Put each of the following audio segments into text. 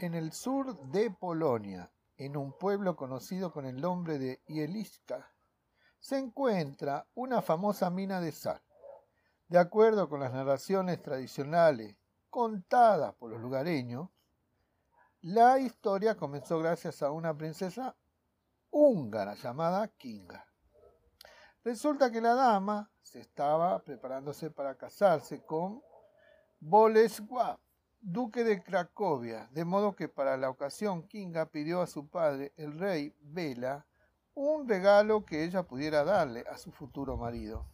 En el sur de Polonia, en un pueblo conocido con el nombre de Ieliska, se encuentra una famosa mina de sal. De acuerdo con las narraciones tradicionales contadas por los lugareños, la historia comenzó gracias a una princesa húngara llamada Kinga. Resulta que la dama se estaba preparándose para casarse con Bolesław, duque de Cracovia, de modo que para la ocasión Kinga pidió a su padre, el rey Bela, un regalo que ella pudiera darle a su futuro marido.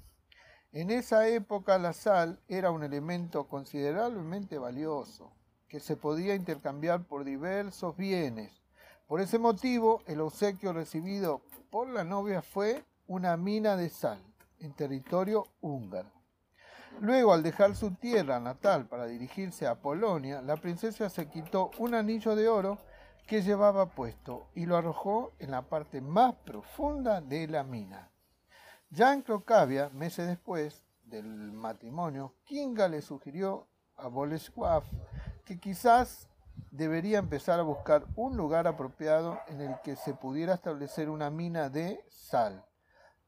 En esa época la sal era un elemento considerablemente valioso, que se podía intercambiar por diversos bienes. Por ese motivo, el obsequio recibido por la novia fue una mina de sal en territorio húngaro. Luego, al dejar su tierra natal para dirigirse a Polonia, la princesa se quitó un anillo de oro que llevaba puesto y lo arrojó en la parte más profunda de la mina. Ya en Crocavia, meses después del matrimonio, Kinga le sugirió a Bolesław que quizás debería empezar a buscar un lugar apropiado en el que se pudiera establecer una mina de sal,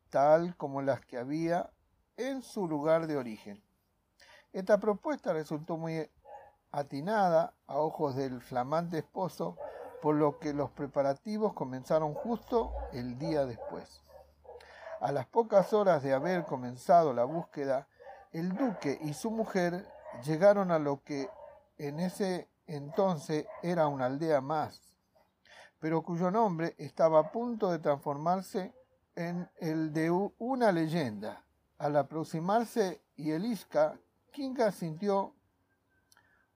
tal como las que había en su lugar de origen. Esta propuesta resultó muy atinada a ojos del flamante esposo, por lo que los preparativos comenzaron justo el día después. A las pocas horas de haber comenzado la búsqueda, el duque y su mujer llegaron a lo que en ese entonces era una aldea más, pero cuyo nombre estaba a punto de transformarse en el de una leyenda. Al aproximarse Yeliska, Kinga sintió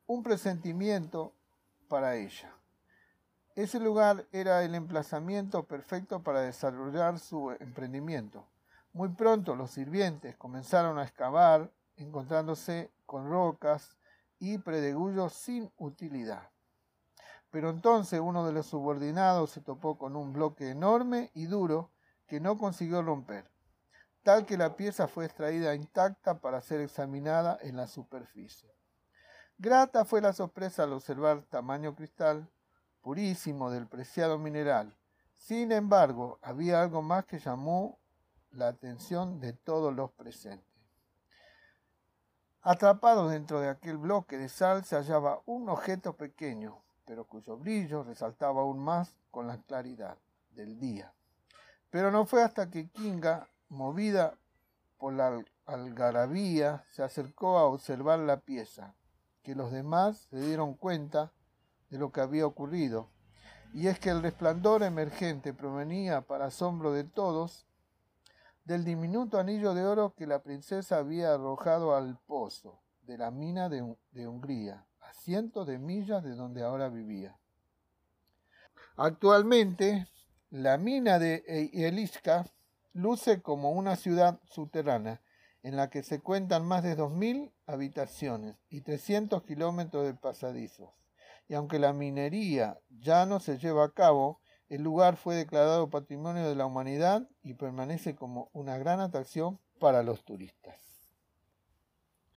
un presentimiento para ella. Ese lugar era el emplazamiento perfecto para desarrollar su emprendimiento. Muy pronto los sirvientes comenzaron a excavar, encontrándose con rocas y predegullos sin utilidad. Pero entonces uno de los subordinados se topó con un bloque enorme y duro que no consiguió romper, tal que la pieza fue extraída intacta para ser examinada en la superficie. Grata fue la sorpresa al observar tamaño cristal, purísimo del preciado mineral. Sin embargo, había algo más que llamó la atención de todos los presentes. Atrapado dentro de aquel bloque de sal se hallaba un objeto pequeño, pero cuyo brillo resaltaba aún más con la claridad del día. Pero no fue hasta que Kinga, movida por la algarabía, se acercó a observar la pieza, que los demás se dieron cuenta de lo que había ocurrido, y es que el resplandor emergente provenía, para asombro de todos, del diminuto anillo de oro que la princesa había arrojado al pozo de la mina de, Hungría, a cientos de millas de donde ahora vivía. Actualmente, la mina de Eliska luce como una ciudad subterránea en la que se cuentan más de 2.000 habitaciones y 300 kilómetros de pasadizos y aunque la minería ya no se lleva a cabo, el lugar fue declarado Patrimonio de la Humanidad y permanece como una gran atracción para los turistas.